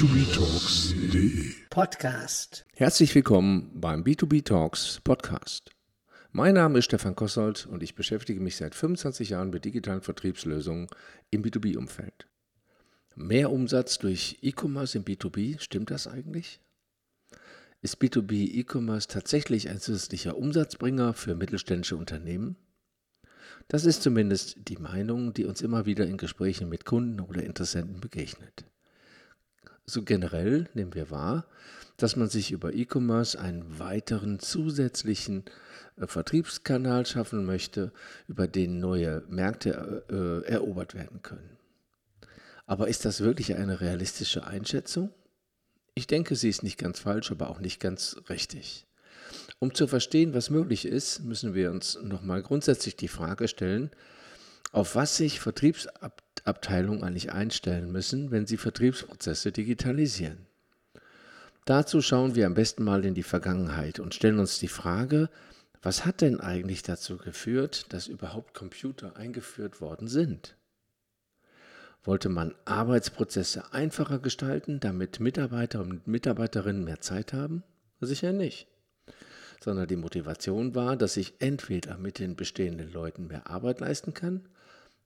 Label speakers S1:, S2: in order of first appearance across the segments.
S1: b2btalks.de
S2: Podcast.
S3: Herzlich willkommen beim B2B Talks Podcast. Mein Name ist Stefan Kossold und ich beschäftige mich seit 25 Jahren mit digitalen Vertriebslösungen im B2B-Umfeld. Mehr Umsatz durch E-Commerce im B2B, stimmt das eigentlich? Ist B2B E-Commerce tatsächlich ein zusätzlicher Umsatzbringer für mittelständische Unternehmen? Das ist zumindest die Meinung, die uns immer wieder in Gesprächen mit Kunden oder Interessenten begegnet. So generell nehmen wir wahr, dass man sich über E-Commerce einen weiteren zusätzlichen äh, Vertriebskanal schaffen möchte, über den neue Märkte äh, erobert werden können. Aber ist das wirklich eine realistische Einschätzung? Ich denke, sie ist nicht ganz falsch, aber auch nicht ganz richtig. Um zu verstehen, was möglich ist, müssen wir uns nochmal grundsätzlich die Frage stellen, auf was sich Vertriebsabteilungen Abteilungen eigentlich einstellen müssen, wenn sie Vertriebsprozesse digitalisieren. Dazu schauen wir am besten mal in die Vergangenheit und stellen uns die Frage, was hat denn eigentlich dazu geführt, dass überhaupt Computer eingeführt worden sind? Wollte man Arbeitsprozesse einfacher gestalten, damit Mitarbeiter und Mitarbeiterinnen mehr Zeit haben? Sicher nicht. Sondern die Motivation war, dass ich entweder mit den bestehenden Leuten mehr Arbeit leisten kann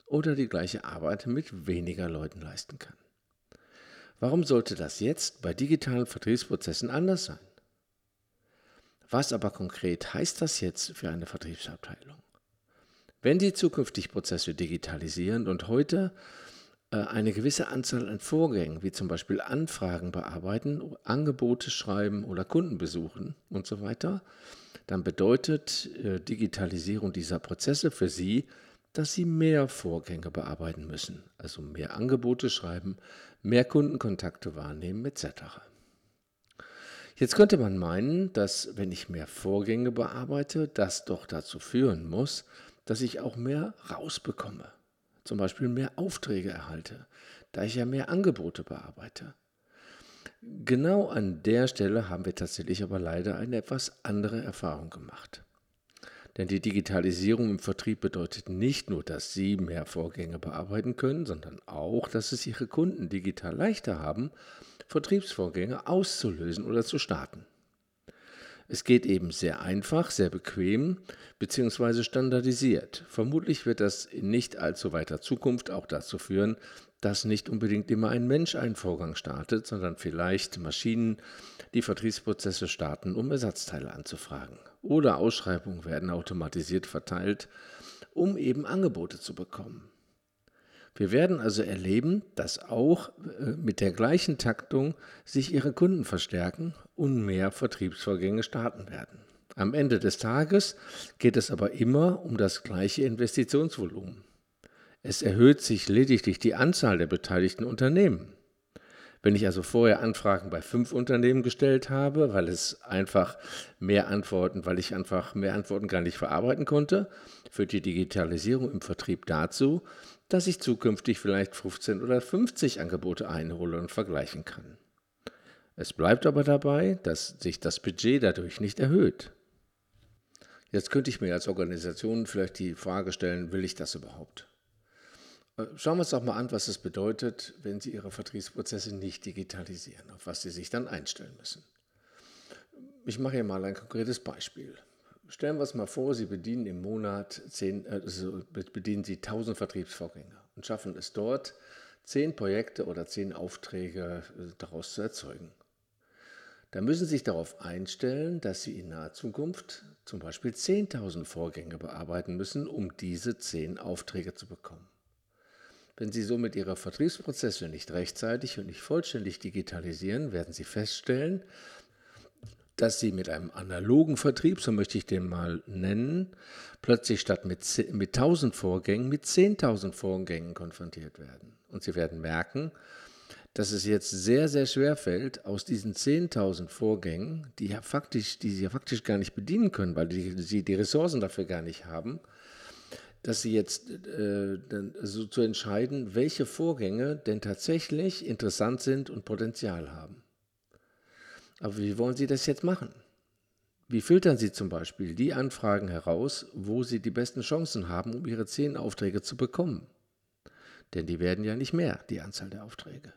S3: oder die gleiche Arbeit mit weniger Leuten leisten kann. Warum sollte das jetzt bei digitalen Vertriebsprozessen anders sein? Was aber konkret heißt das jetzt für eine Vertriebsabteilung? Wenn die zukünftig Prozesse digitalisieren und heute äh, eine gewisse Anzahl an Vorgängen, wie zum Beispiel Anfragen bearbeiten, Angebote schreiben oder Kunden besuchen und so weiter, dann bedeutet äh, Digitalisierung dieser Prozesse für Sie dass sie mehr Vorgänge bearbeiten müssen, also mehr Angebote schreiben, mehr Kundenkontakte wahrnehmen etc. Jetzt könnte man meinen, dass wenn ich mehr Vorgänge bearbeite, das doch dazu führen muss, dass ich auch mehr rausbekomme, zum Beispiel mehr Aufträge erhalte, da ich ja mehr Angebote bearbeite. Genau an der Stelle haben wir tatsächlich aber leider eine etwas andere Erfahrung gemacht. Denn die Digitalisierung im Vertrieb bedeutet nicht nur, dass Sie mehr Vorgänge bearbeiten können, sondern auch, dass es Ihre Kunden digital leichter haben, Vertriebsvorgänge auszulösen oder zu starten. Es geht eben sehr einfach, sehr bequem bzw. standardisiert. Vermutlich wird das in nicht allzu weiter Zukunft auch dazu führen, dass nicht unbedingt immer ein Mensch einen Vorgang startet, sondern vielleicht Maschinen die Vertriebsprozesse starten, um Ersatzteile anzufragen. Oder Ausschreibungen werden automatisiert verteilt, um eben Angebote zu bekommen. Wir werden also erleben, dass auch äh, mit der gleichen Taktung sich Ihre Kunden verstärken und mehr Vertriebsvorgänge starten werden. Am Ende des Tages geht es aber immer um das gleiche Investitionsvolumen. Es erhöht sich lediglich die Anzahl der beteiligten Unternehmen. Wenn ich also vorher Anfragen bei fünf Unternehmen gestellt habe, weil es einfach mehr Antworten, weil ich einfach mehr Antworten gar nicht verarbeiten konnte, führt die Digitalisierung im Vertrieb dazu, dass ich zukünftig vielleicht 15 oder 50 Angebote einhole und vergleichen kann. Es bleibt aber dabei, dass sich das Budget dadurch nicht erhöht. Jetzt könnte ich mir als Organisation vielleicht die Frage stellen, will ich das überhaupt? Äh, schauen wir uns doch mal an, was es bedeutet, wenn Sie Ihre Vertriebsprozesse nicht digitalisieren, auf was Sie sich dann einstellen müssen. Ich mache hier mal ein konkretes Beispiel. Stellen wir uns mal vor, Sie bedienen im Monat 10, also bedienen Sie 1000 Vertriebsvorgänge und schaffen es dort, 10 Projekte oder 10 Aufträge äh, daraus zu erzeugen. Da müssen Sie sich darauf einstellen, dass Sie in naher Zukunft zum Beispiel 10.000 Vorgänge bearbeiten müssen, um diese 10 Aufträge zu bekommen. Wenn Sie somit Ihre Vertriebsprozesse nicht rechtzeitig und nicht vollständig digitalisieren, werden Sie feststellen, dass Sie mit einem analogen Vertrieb, so möchte ich den mal nennen, plötzlich statt mit, mit 1000 Vorgängen mit 10.000 Vorgängen konfrontiert werden. Und Sie werden merken, dass es jetzt sehr, sehr schwer fällt, aus diesen 10.000 Vorgängen, die, ja faktisch, die Sie ja faktisch gar nicht bedienen können, weil die, Sie die Ressourcen dafür gar nicht haben, dass Sie jetzt äh, so zu entscheiden, welche Vorgänge denn tatsächlich interessant sind und Potenzial haben. Aber wie wollen Sie das jetzt machen? Wie filtern Sie zum Beispiel die Anfragen heraus, wo Sie die besten Chancen haben, um Ihre zehn Aufträge zu bekommen? Denn die werden ja nicht mehr, die Anzahl der Aufträge.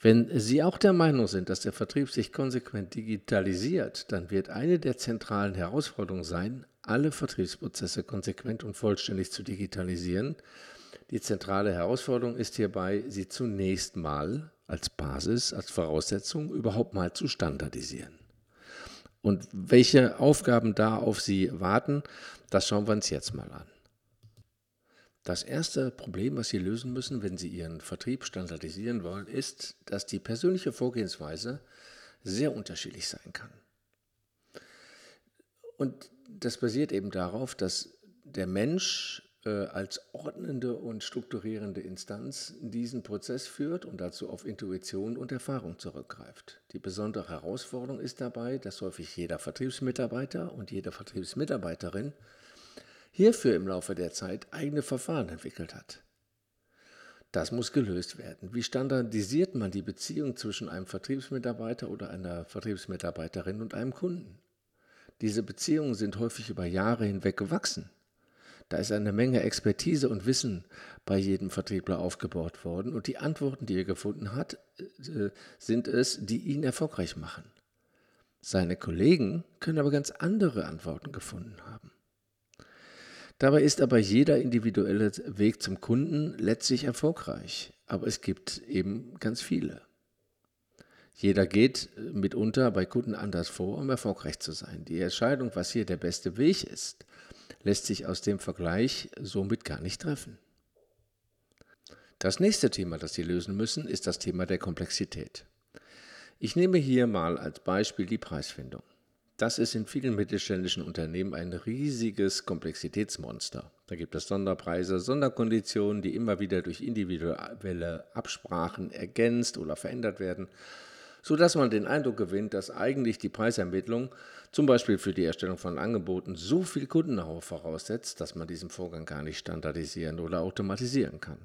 S3: Wenn Sie auch der Meinung sind, dass der Vertrieb sich konsequent digitalisiert, dann wird eine der zentralen Herausforderungen sein, alle Vertriebsprozesse konsequent und vollständig zu digitalisieren. Die zentrale Herausforderung ist hierbei, sie zunächst mal als Basis, als Voraussetzung überhaupt mal zu standardisieren. Und welche Aufgaben da auf Sie warten, das schauen wir uns jetzt mal an. Das erste Problem, was Sie lösen müssen, wenn Sie Ihren Vertrieb standardisieren wollen, ist, dass die persönliche Vorgehensweise sehr unterschiedlich sein kann. Und das basiert eben darauf, dass der Mensch äh, als ordnende und strukturierende Instanz diesen Prozess führt und dazu auf Intuition und Erfahrung zurückgreift. Die besondere Herausforderung ist dabei, dass häufig jeder Vertriebsmitarbeiter und jede Vertriebsmitarbeiterin hierfür im Laufe der Zeit eigene Verfahren entwickelt hat. Das muss gelöst werden. Wie standardisiert man die Beziehung zwischen einem Vertriebsmitarbeiter oder einer Vertriebsmitarbeiterin und einem Kunden? Diese Beziehungen sind häufig über Jahre hinweg gewachsen. Da ist eine Menge Expertise und Wissen bei jedem Vertriebler aufgebaut worden und die Antworten, die er gefunden hat, äh, sind es, die ihn erfolgreich machen. Seine Kollegen können aber ganz andere Antworten gefunden haben. Dabei ist aber jeder individuelle Weg zum Kunden letztlich erfolgreich, aber es gibt eben ganz viele. Jeder geht äh, mitunter bei Kunden anders vor, um erfolgreich zu sein. Die Entscheidung, was hier der beste Weg ist, lässt sich aus dem Vergleich somit gar nicht treffen. Das nächste Thema, das Sie lösen müssen, ist das Thema der Komplexität. Ich nehme hier mal als Beispiel die Preisfindung. Das ist in vielen mittelständischen Unternehmen ein riesiges Komplexitätsmonster. Da gibt es Sonderpreise, Sonderkonditionen, die immer wieder durch individuelle Absprachen ergänzt oder verändert werden, sodass man den Eindruck gewinnt, dass eigentlich die Preisermittlung zum Beispiel für die Erstellung von Angeboten so viel Kundenau voraussetzt, dass man diesen Vorgang gar nicht standardisieren oder automatisieren kann.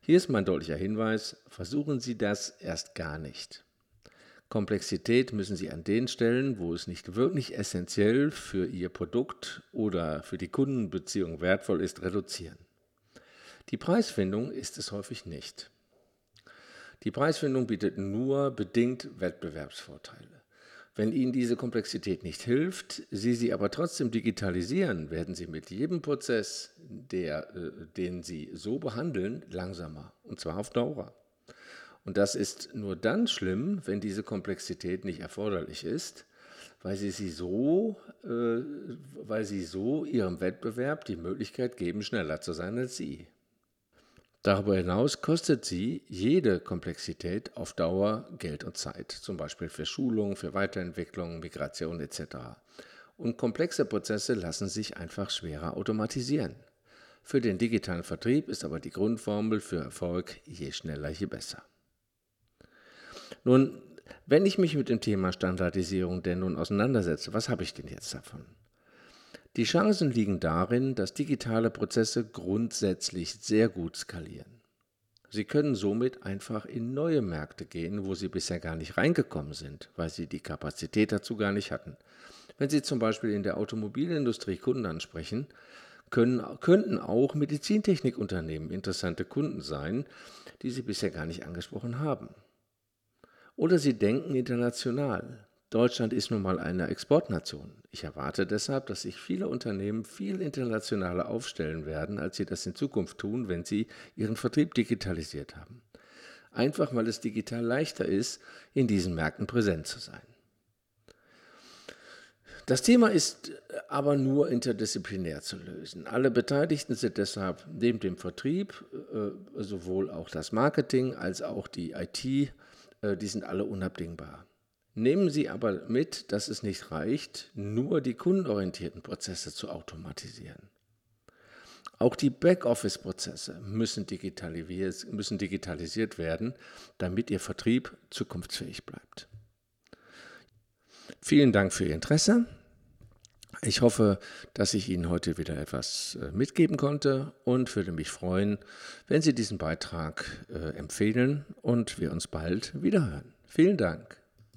S3: Hier ist mein deutlicher Hinweis, versuchen Sie das erst gar nicht. Komplexität müssen Sie an den Stellen, wo es nicht wirklich essentiell für Ihr Produkt oder für die Kundenbeziehung wertvoll ist, reduzieren. Die Preisfindung ist es häufig nicht. Die Preisfindung bietet nur bedingt Wettbewerbsvorteile. Wenn Ihnen diese Komplexität nicht hilft, Sie sie aber trotzdem digitalisieren, werden Sie mit jedem Prozess, der, äh, den Sie so behandeln, langsamer, und zwar auf Dauer. Und das ist nur dann schlimm, wenn diese Komplexität nicht erforderlich ist, weil sie, sie so, äh, weil sie so ihrem Wettbewerb die Möglichkeit geben, schneller zu sein als sie. Darüber hinaus kostet sie jede Komplexität auf Dauer Geld und Zeit, zum Beispiel für Schulung, für Weiterentwicklung, Migration etc. Und komplexe Prozesse lassen sich einfach schwerer automatisieren. Für den digitalen Vertrieb ist aber die Grundformel für Erfolg je schneller, je besser. Nun, wenn ich mich mit dem Thema Standardisierung denn nun auseinandersetze, was habe ich denn jetzt davon? Die Chancen liegen darin, dass digitale Prozesse grundsätzlich sehr gut skalieren. Sie können somit einfach in neue Märkte gehen, wo Sie bisher gar nicht reingekommen sind, weil Sie die Kapazität dazu gar nicht hatten. Wenn Sie zum Beispiel in der Automobilindustrie Kunden ansprechen, können, könnten auch Medizintechnikunternehmen interessante Kunden sein, die Sie bisher gar nicht angesprochen haben. Oder sie denken international. Deutschland ist nun mal eine Exportnation. Ich erwarte deshalb, dass sich viele Unternehmen viel internationaler aufstellen werden, als sie das in Zukunft tun, wenn sie ihren Vertrieb digitalisiert haben. Einfach weil es digital leichter ist, in diesen Märkten präsent zu sein. Das Thema ist aber nur interdisziplinär zu lösen. Alle Beteiligten sind deshalb neben dem Vertrieb äh, sowohl auch das Marketing als auch die IT äh, die sind alle unabdingbar. Nehmen Sie aber mit, dass es nicht reicht, nur die kundenorientierten Prozesse zu automatisieren. Auch die Backoffice-Prozesse müssen, müssen digitalisiert werden, damit Ihr Vertrieb zukunftsfähig bleibt. Vielen Dank für Ihr Interesse. Ich hoffe, dass ich Ihnen heute wieder etwas äh, mitgeben konnte und würde mich freuen, wenn Sie diesen Beitrag äh, empfehlen und wir uns bald wiederhören. Vielen Dank.